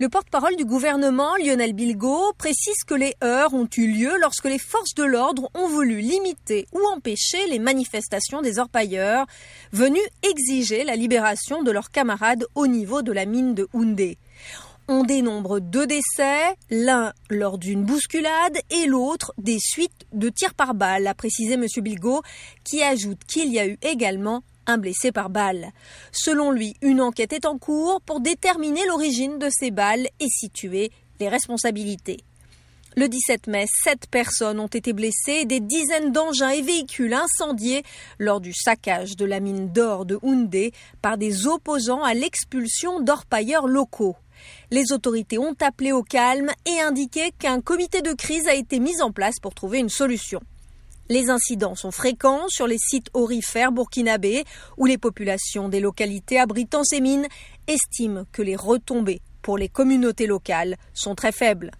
Le porte-parole du gouvernement, Lionel Bilgo, précise que les heurts ont eu lieu lorsque les forces de l'ordre ont voulu limiter ou empêcher les manifestations des orpailleurs venus exiger la libération de leurs camarades au niveau de la mine de Houndé. On dénombre deux décès, l'un lors d'une bousculade et l'autre des suites de tirs par balle, a précisé M. Bilgo, qui ajoute qu'il y a eu également un blessé par balle. Selon lui, une enquête est en cours pour déterminer l'origine de ces balles et situer les responsabilités. Le 17 mai, sept personnes ont été blessées et des dizaines d'engins et véhicules incendiés lors du saccage de la mine d'or de Houndé par des opposants à l'expulsion d'orpailleurs locaux. Les autorités ont appelé au calme et indiqué qu'un comité de crise a été mis en place pour trouver une solution. Les incidents sont fréquents sur les sites orifères burkinabés où les populations des localités abritant ces mines estiment que les retombées pour les communautés locales sont très faibles.